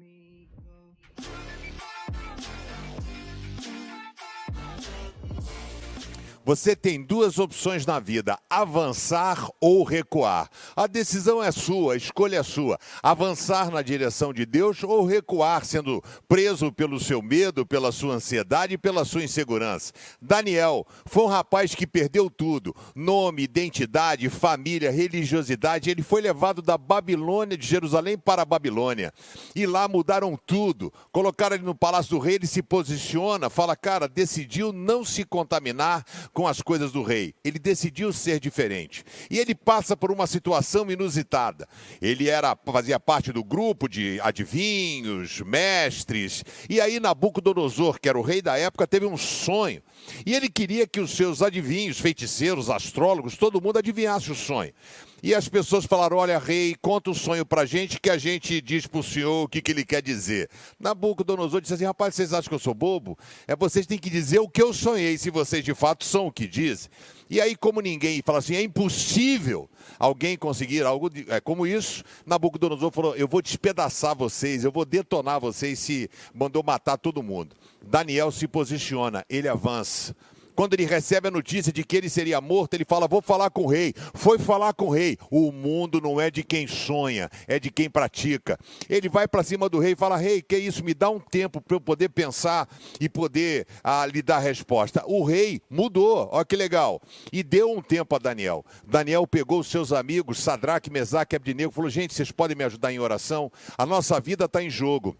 me go. Você tem duas opções na vida: avançar ou recuar. A decisão é sua, a escolha é sua. Avançar na direção de Deus ou recuar, sendo preso pelo seu medo, pela sua ansiedade e pela sua insegurança. Daniel foi um rapaz que perdeu tudo: nome, identidade, família, religiosidade. Ele foi levado da Babilônia, de Jerusalém, para a Babilônia. E lá mudaram tudo. Colocaram ele no palácio do rei, ele se posiciona, fala, cara, decidiu não se contaminar com as coisas do rei. Ele decidiu ser diferente. E ele passa por uma situação inusitada. Ele era fazia parte do grupo de adivinhos, mestres. E aí Nabucodonosor, que era o rei da época, teve um sonho. E ele queria que os seus adivinhos, feiticeiros, astrólogos, todo mundo adivinhasse o sonho. E as pessoas falaram: Olha, rei, conta o sonho pra gente que a gente diz pro senhor o que, que ele quer dizer. Nabucodonosor disse assim: Rapaz, vocês acham que eu sou bobo? É vocês têm que dizer o que eu sonhei, se vocês de fato são o que dizem. E aí, como ninguém fala assim, é impossível alguém conseguir algo de, é, como isso, Nabucodonosor falou: Eu vou despedaçar vocês, eu vou detonar vocês se mandou matar todo mundo. Daniel se posiciona, ele avança. Quando ele recebe a notícia de que ele seria morto, ele fala: Vou falar com o rei. Foi falar com o rei. O mundo não é de quem sonha, é de quem pratica. Ele vai para cima do rei e fala: Rei, que isso? Me dá um tempo para eu poder pensar e poder ah, lhe dar resposta. O rei mudou, olha que legal. E deu um tempo a Daniel. Daniel pegou os seus amigos, Sadraque, Mesaque e Abdinego, falou: Gente, vocês podem me ajudar em oração? A nossa vida está em jogo.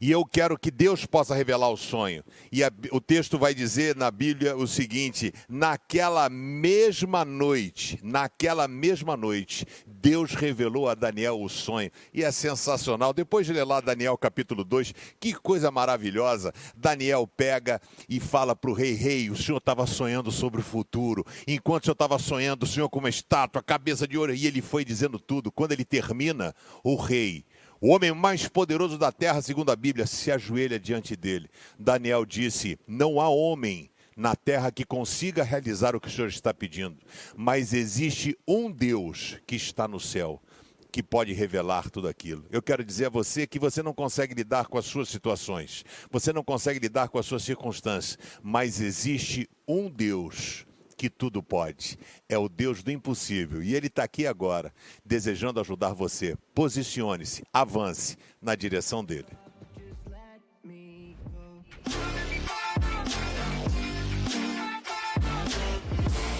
E eu quero que Deus possa revelar o sonho. E a, o texto vai dizer na Bíblia o seguinte: naquela mesma noite, naquela mesma noite, Deus revelou a Daniel o sonho. E é sensacional. Depois de ler lá Daniel capítulo 2, que coisa maravilhosa. Daniel pega e fala para o rei: Rei, o senhor estava sonhando sobre o futuro. Enquanto o senhor estava sonhando, o senhor com uma estátua, cabeça de ouro. E ele foi dizendo tudo. Quando ele termina, o rei o homem mais poderoso da terra, segundo a Bíblia, se ajoelha diante dele. Daniel disse: Não há homem na terra que consiga realizar o que o Senhor está pedindo, mas existe um Deus que está no céu que pode revelar tudo aquilo. Eu quero dizer a você que você não consegue lidar com as suas situações, você não consegue lidar com as suas circunstâncias, mas existe um Deus que tudo pode. É o Deus do impossível. E Ele está aqui agora, desejando ajudar você. Posicione-se, avance na direção dele.